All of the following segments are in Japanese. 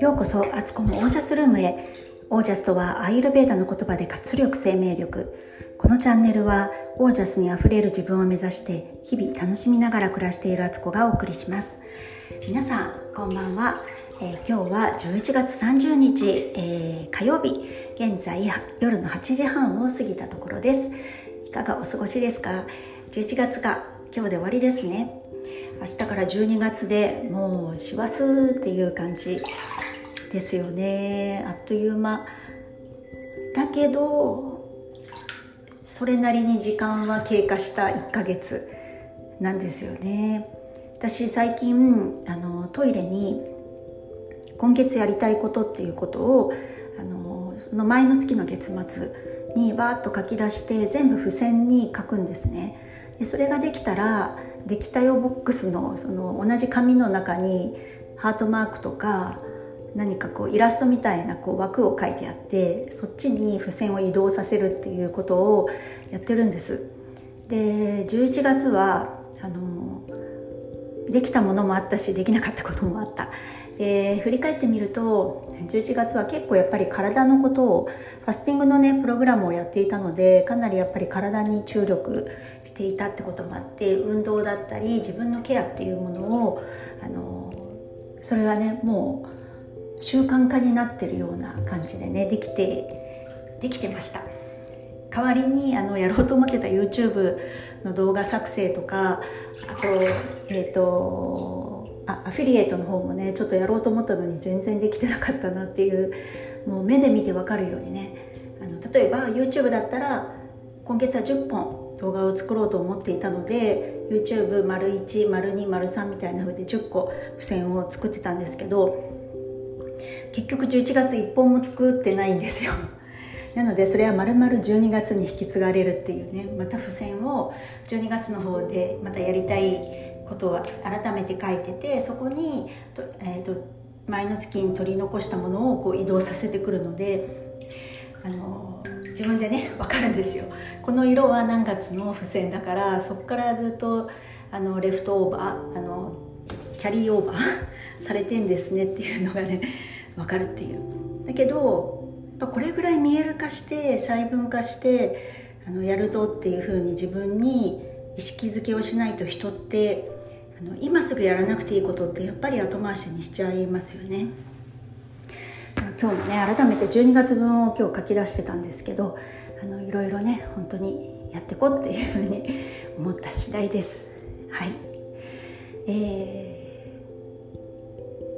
ようこそアツコのオージャスルームへ。オージャスとはアイルベーダの言葉で活力生命力。このチャンネルはオージャスにあふれる自分を目指して日々楽しみながら暮らしているアツコがお送りします。皆さんこんばんは、えー、今日は11月30日、えー、火曜日。現在夜の8時半を過ぎたところです。いかがお過ごしですか？11月が今日で終わりですね。明日から12月でもう師走っていう感じですよね。あっという間。だけどそれなりに時間は経過した1ヶ月なんですよね。私最近あのトイレに今月やりたいことっていうことをあのその前の月の月末にわーっと書き出して全部付箋に書くんですね。でそれができたらできたよボックスのその同じ紙の中にハートマークとか何かこうイラストみたいなこう枠を書いてあってそっちに付箋を移動させるっていうことをやってるんです。で11月はあのできたものもあったしできなかったこともあった。で振り返ってみると11月は結構やっぱり体のことをファスティングのねプログラムをやっていたのでかなりやっぱり体に注力していたってこともあって運動だったり自分のケアっていうものをあのそれがねもう習慣化になってるような感じでねできてできてました。代わりにあのやろうと思ってた YouTube の動画作成とかあとえっ、ー、とあアフィリエイトの方もねちょっとやろうと思ったのに全然できてなかったなっていうもう目で見てわかるようにね。あの例えば YouTube だったら今月は10本動画を作ろうと思っていたので YouTube 丸1丸2丸3みたいな風で10個付箋を作ってたんですけど結局11月1本も作ってないんですよ。なのでそれは丸々12月に引き継がれるっていうねまた付箋を12月の方でまたやりたいことを改めて書いててそこに、えーと、前の月に取り残したものをこう移動させてくるのであの自分でね分かるんですよ。この色は何月の付箋だからそこからずっとあのレフトオーバーあのキャリーオーバー されてんですねっていうのがね分かるっていう。だけどやっぱこれぐらい見える化して細分化してあのやるぞっていうふうに自分に意識づけをしないと人ってあの今すぐやらなくていいことってやっぱり後回しにしちゃいますよね。今日もね改めて12月分を今日書き出してたんですけどあのいろいろね本当にやっていこうっていうふうに思った次第です。はい。え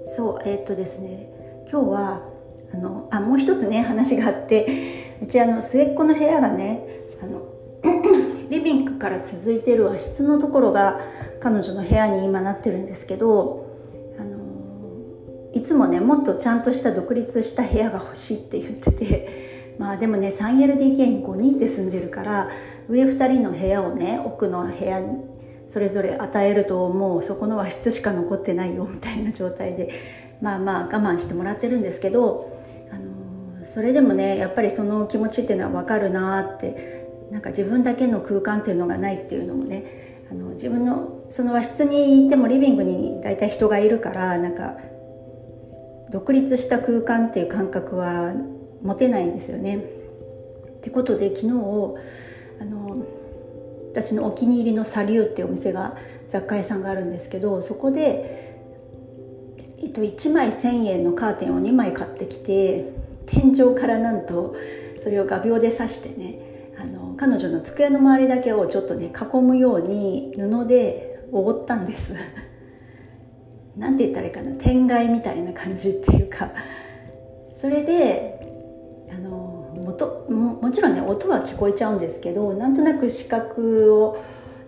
ー、そうえー、っとですね今日はあのあもう一つね話があってうちあの末っ子の部屋がねあのリビングから続いてる和室のところが彼女の部屋に今なってるんですけど、あのいつもねもっとちゃんとした独立した部屋が欲しいって言ってて まあでもね 3LDK に5人で住んでるから上2人の部屋をね奥の部屋にそれぞれ与えるともう。そこの和室しか残ってないよみたいな状態でまあまあ我慢してもらってるんですけど、あのそれでもねやっぱりその気持ちっていうのは分かるなってなんか自分だけの空間っていうのがないっていうのもねあの自分のその和室にいてもリビングに大体人がいるからなんか独立した空間っていう感覚は持てないんですよね。ってことで昨日あの私のお気に入りのサリューっていうお店が雑貨屋さんがあるんですけどそこで、えっと、1枚1,000円のカーテンを2枚買ってきて天井からなんとそれを画鋲で刺してね彼女の机の周りだけをちょっとね囲むように布で覆ったんです。なんて言ったらいいかな。天蓋みたいな感じっていうか。それであの元ももちろんね音は聞こえちゃうんですけどなんとなく視覚を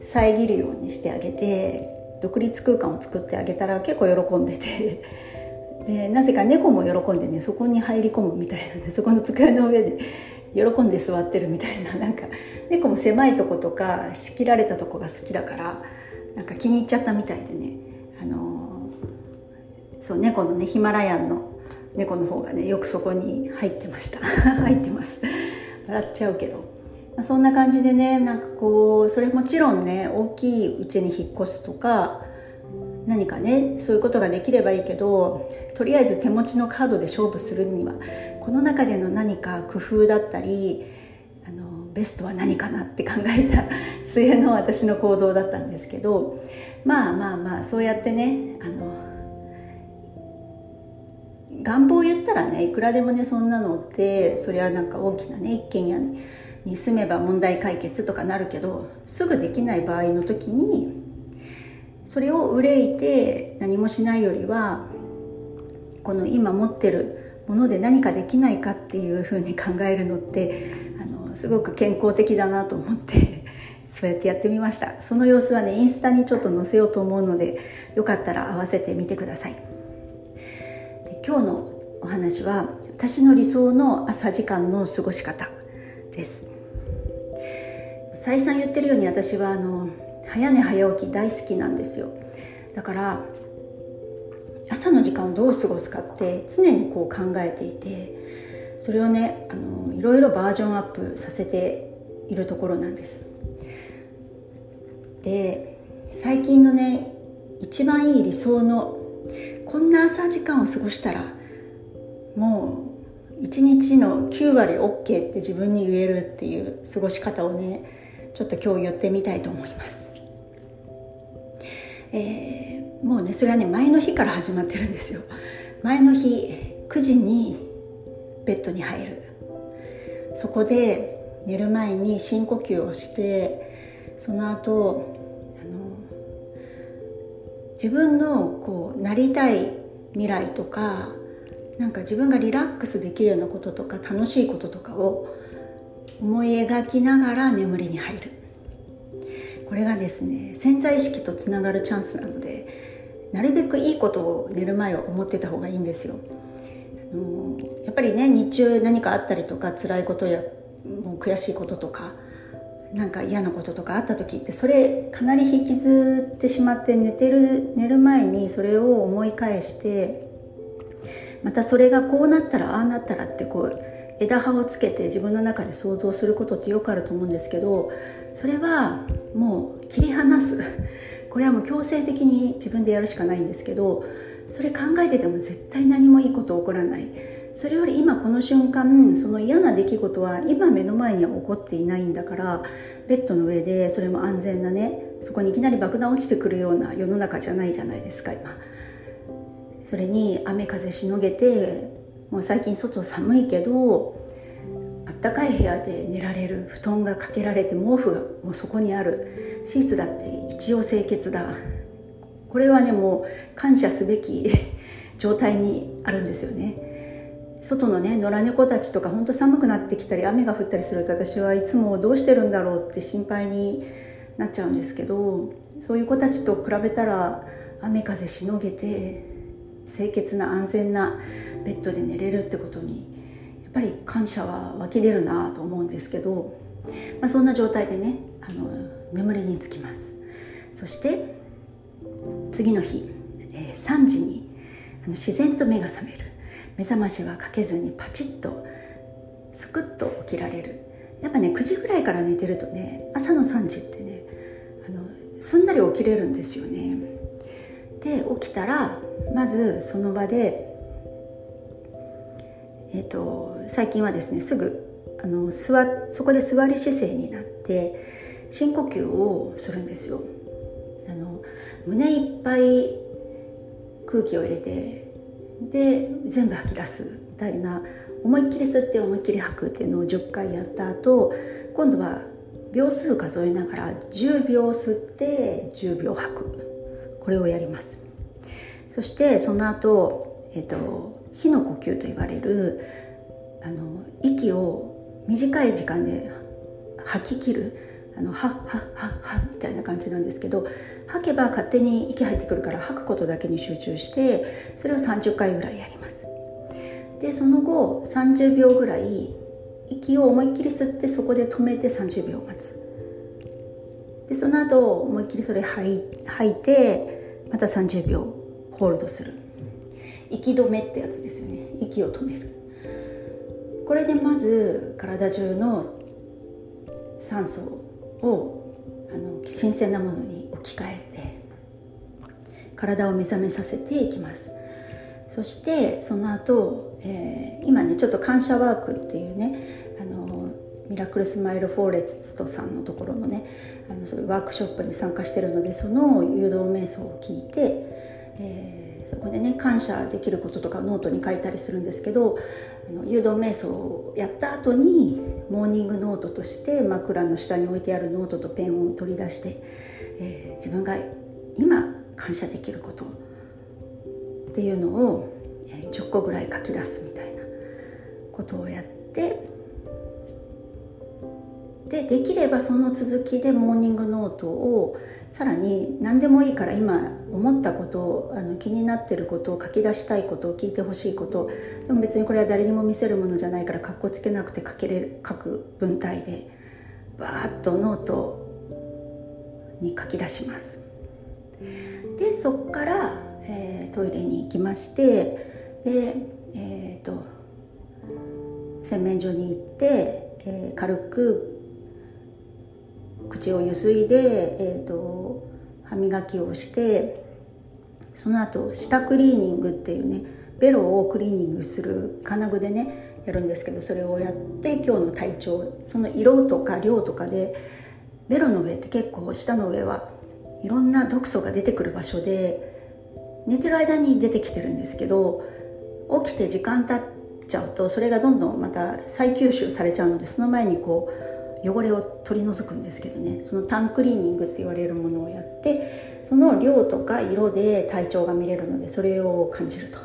遮るようにしてあげて独立空間を作ってあげたら結構喜んでて。でなぜか猫も喜んでねそこに入り込むみたいなんでそこの机の上で喜んで座ってるみたいななんか猫も狭いとことか仕切られたとこが好きだからなんか気に入っちゃったみたいでね。あのそう猫のねヒマラヤンの猫の方がねよくそこに入ってました。入ってます。笑っちゃうけど、まあ、そんな感じでねなんかこうそれもちろんね大きいうちに引っ越すとか何かねそういうことができればいいけどとりあえず手持ちのカードで勝負するにはこの中での何か工夫だったりあのベストは何かなって考えた末の私の行動だったんですけどまあまあまあそうやってねあの願望を言ったらねいくらでもねそんなのってそれはなんか大きなね一軒家に住めば問題解決とかなるけどすぐできない場合の時にそれを憂いて何もしないよりはこの今持ってるもので何かできないかっていうふうに 考えるのってあのすごく健康的だなと思って そうやってやってみました。その様子はねインスタにちょっと載せようと思うのでよかったら合わせてみてください。で今日のお話は私の理想の朝時間の過ごし方です。再三言ってるように私はあの早寝早起き大好きなんですよ。だから朝の時間をどう過ごすかって常にこう考えていてそれをねあのいろいろバージョンアップさせているところなんです。で最近のね一番いい理想のこんな朝時間を過ごしたらもう一日の9割 OK って自分に言えるっていう過ごし方をねちょっと今日言ってみたいと思います、えー、もうねそれはね前の日から始まってるんですよ。前の日9時にベッドに入る。そこで寝る前に深呼吸をしてその後あの自分のこうなりたい未来とかなんか自分がリラックスできるようなこととか楽しいこととかを思い描きながら眠りに入る。これがですね潜在意識とつながるチャンスなのでなるべくいいことを寝る前は思ってた方がいいんですよ。あのやっぱりね日中何かあったりとか辛いことやもう悔しいこととかなんか嫌なこととかあった時ってそれかなり引きずってしまって寝てる寝る前にそれを思い返してまたそれがこうなったらああなったらってこう枝葉をつけて自分の中で想像することってよくあると思うんですけどそれはもう切り離す。これはもう強制的に自分でやるしかないんですけどそれ考えてても絶対何もいいこと起こらない。それより今この瞬間その嫌な出来事は今目の前には起こっていないんだからベッドの上でそれも安全なねそこにいきなり爆弾落ちてくるような世の中じゃないじゃないですか今。それに雨風しのげてもう最近外寒いけどあったかい部屋で寝られる布団がかけられて毛布がもうそこにある。シーツだって一応清潔だ。これはねもう感謝すべき 状態にあるんですよね。外のね野良猫たちとかほんと寒くなってきたり雨が降ったりすると私はいつもどうしてるんだろうって心配になっちゃうんですけどそういう子たちと比べたら雨風しのげて清潔な安全なベッドで寝れるってことにやっぱり感謝は湧き出るなと思うんですけど、まあ、そんな状態でねあの眠りにつきます。そして次の日、えー、3時にあの自然と目が覚める。目覚ましはかけずにパチッとスクッと起きられる。やっぱね9時ぐらいから寝てるとね朝の3時ってねあのすんなり起きれるんですよね。で起きたらまずその場でえっ、ー、と最近はですねすぐあの座そこで座り姿勢になって深呼吸をするんですよ。あの胸いっぱい空気を入れてで全部吐き出すみたいな思いっきり吸って思いっきり吐くっていうのを10回やった後今度は秒数数えながら10秒吸って10秒吐く。これをやります。そしてその後、えっと火の呼吸と言われるあの息を短い時間で吐き切るあのはっはっはっはみたいな感じなんですけど吐けば勝手に息入ってくるから吐くことだけに集中してそれを30回ぐらいやります。でその後30秒ぐらい息を思いっきり吸ってそこで止めて30秒待つ。でその後思いっきりそれ吐い吐いてまた30秒ホールドする。息止めってやつですよね。息を止める。これでまず体中の酸素をあの新鮮なものに置き換えて体を目覚めさせていきます。そしてその後、えー、今ねちょっと感謝ワークっていうねあのミラクルスマイルフォーレストさんのところのねあのそういうワークショップに参加してるのでその誘導瞑想を聞いて、えー、そこでね感謝できることとかノートに書いたりするんですけどあの誘導瞑想をやった後にモーニングノートとして枕の下に置いてあるノートとペンを取り出して、えー、自分が今感謝できることっていうのを10個ぐらい書き出すみたいなことをやってでできればその続きでモーニングノートをさらに何でもいいから今思ったことをあの気になってることを書き出したいことを聞いてほしいことでも別にこれは誰にも見せるものじゃないからかっこつけなくて書けれる書く文体でバーッとノートに書き出します。でそこから、えー、トイレに行きましてでえっ、ー、と洗面所に行って、えー、軽く口をゆすいで、えーと、歯磨きをしてその後舌クリーニングっていうねベロをクリーニングする金具でねやるんですけどそれをやって今日の体調その色とか量とかでベロの上って結構舌の上はいろんな毒素が出てくる場所で寝てる間に出てきてるんですけど起きて時間経っちゃうとそれがどんどんまた再吸収されちゃうのでその前にこう汚れを取り除くんですけどねそのタンクリーニングって言われるものをやってその量とか色で体調が見れるのでそれを感じると。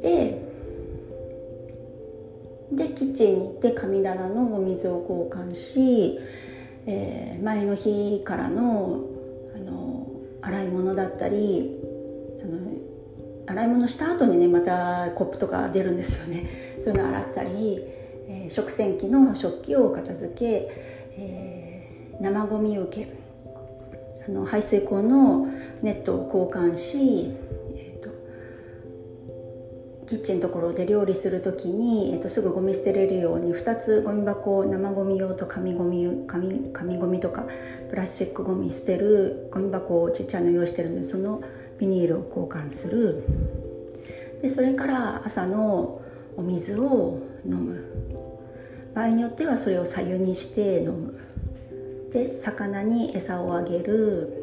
ででキッチンに行って神棚のお水を交換し、えー、前の日からのあの洗い物だったりあの洗い物した後にねまたコップとか出るんですよねそういうの洗ったりえー、食洗機の食器を片付け、えー、生ゴミ受けあの排水口のネットを交換し、えーと、キッチンのところで料理する時に、えーと、すぐゴミ捨てれるように2つゴミ箱を生ゴミ用と紙ゴミ紙紙ゴミとかプラスチックゴミ捨てるゴミ箱をちっちゃいの用意してるのでそのビニールを交換する。でそれから朝のお水を飲む。場合によってはそれを左右にして飲む。で魚に餌をあげる。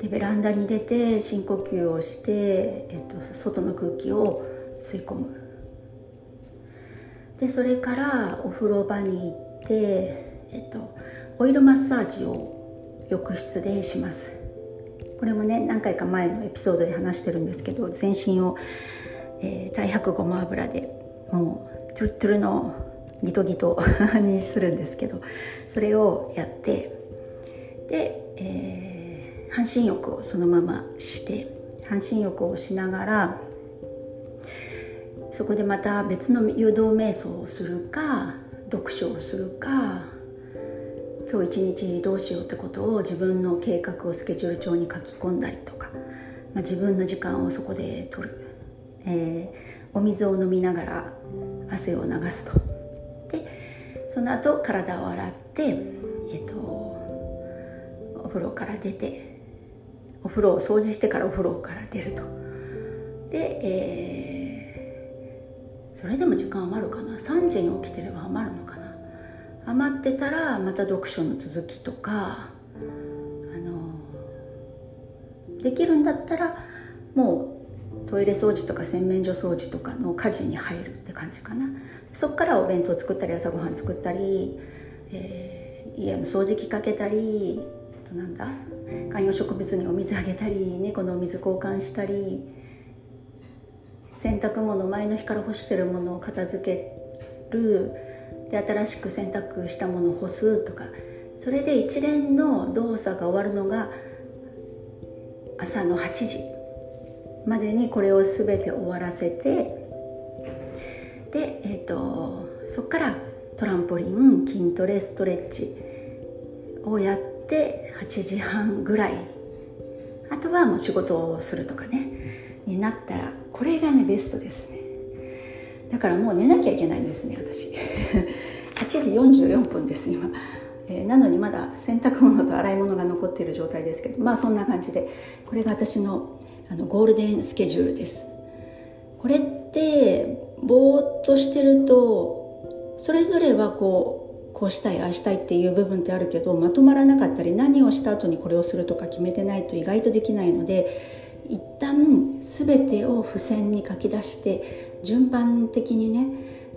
でベランダに出て深呼吸をして、えっと、外の空気を吸い込む。でそれからお風呂場に行って、えっと、オイルマッサージを浴室でします。これもね何回か前のエピソードで話してるんですけど全身を、えー、太白ごま油でもうトゥルトゥルのギトギトにするんですけどそれをやってで、えー、半身浴をそのままして半身浴をしながらそこでまた別の誘導瞑想をするか読書をするか今日一日どうしようってことを自分の計画をスケジュール帳に書き込んだりとか、まあ、自分の時間をそこで取る、えー、お水を飲みながら汗を流すと。その後体を洗って、えっと、お風呂から出てお風呂を掃除してからお風呂から出ると。で、えー、それでも時間余るかな？3時に起きてれば余るのかな？余ってたらまた読書の続きとかあのできるんだったらもうトイレ掃除とか洗面所掃除とかの家事に入るって感じかな。そこからお弁当作ったり朝ごはん作ったり、えー、家の掃除機かけたりとなんだ？観葉植物にお水あげたり猫のお水交換したり洗濯物前の日から干してるものを片付ける。で新しく洗濯したものを干すとか。それで一連の動作が終わるのが朝の8時。までにこれを全て終わらせてで、えーと、そこからトランポリン筋トレストレッチをやって8時半ぐらい。あとはもう仕事をするとかね。になったらこれがねベストですね。だからもう寝なきゃいけないんですね私。8時44分です今。えー、なのにまだ洗濯物と洗い物が残っている状態ですけどまあそんな感じでこれが私のあのゴールデンスケジュールです。これってぼーっとしてるとそれぞれはこうこうしたいああしたいっていう部分ってあるけどまとまらなかったり何をした後にこれをするとか決めてないと意外とできないので一旦全てを付箋に書き出して順番的にね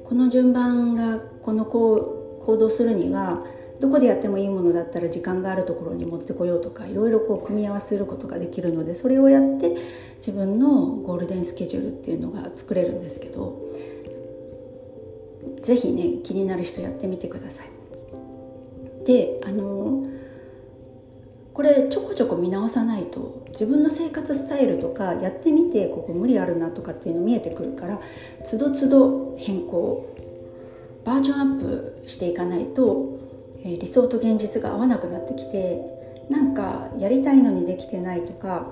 この順番がこの行動するにはどこでやってもいいものだったら時間があるところに持ってこようとかいろいろこう組み合わせることができるのでそれをやって自分のゴールデンスケジュールっていうのが作れるんですけど是非ね気になる人やってみてください。であのこれちょこちょこ見直さないと自分の生活スタイルとかやってみてここ無理あるなとかっていうの見えてくるからつどつど変更バージョンアップしていかないとえ理想と現実が合わなくなってきてなんかやりたいのにできてないとか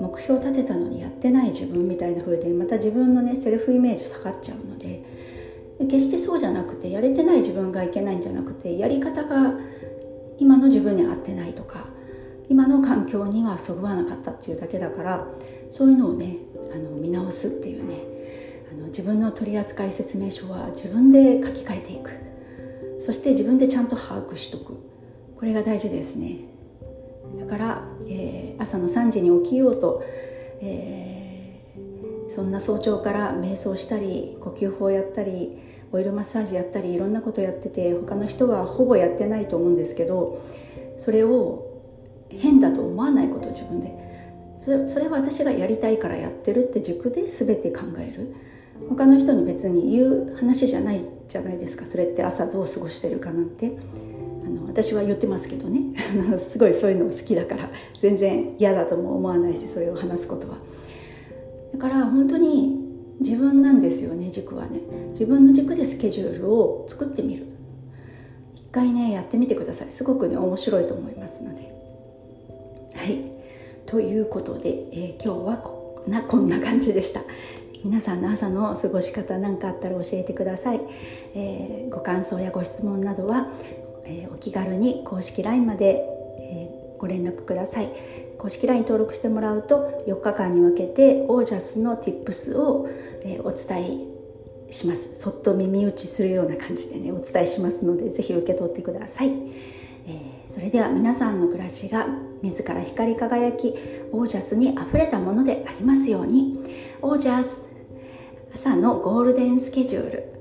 目標立てたのにやってない自分みたいな風でまた自分のねセルフイメージ下がっちゃうので決してそうじゃなくてやれてない自分がいけないんじゃなくてやり方が今の自分に合ってないとか今の環境にはそぐわなかったっていうだけだからそういうのをねあの見直すっていうねあの自分の取扱説明書は自分で書き換えていく。そして自分でちゃんと把握しとく。これが大事ですね。だから、えー、朝の3時に起きようと、えー、そんな早朝から瞑想したり呼吸法やったりオイルマッサージやったりいろんなことやってて他の人はほぼやってないと思うんですけどそれを変だと思わないこと自分で。それは私がやりたいからやってるって軸で全て考える。他の人に別に言う話じゃないじゃないですか。それって朝どう過ごしてるかなんて。あの私は言ってますけどね。すごいそういうの好きだから。全然嫌だとも思わないしそれを話すことは。だから本当に自分なんですよね軸はね。自分の軸でスケジュールを作ってみる。一回ねやってみてください。すごくね面白いと思いますので。はい。ということで、えー、今日はこなこんな感じでした。皆さんの朝の過ごし方何かあったら教えてください、えー、ご感想やご質問などは、えー、お気軽に公式 LINE まで、えー、ご連絡ください。公式 LINE 登録してもらうと4日間に分けてオージャスの Tips を、えお伝えします。そっと耳打ちするような感じでねお伝えしますので是非受け取ってください、えそれでは皆さんの暮らしが自ら光り輝きオージャスにあふれたものでありますように。オージャス朝のゴールデンスケジュール。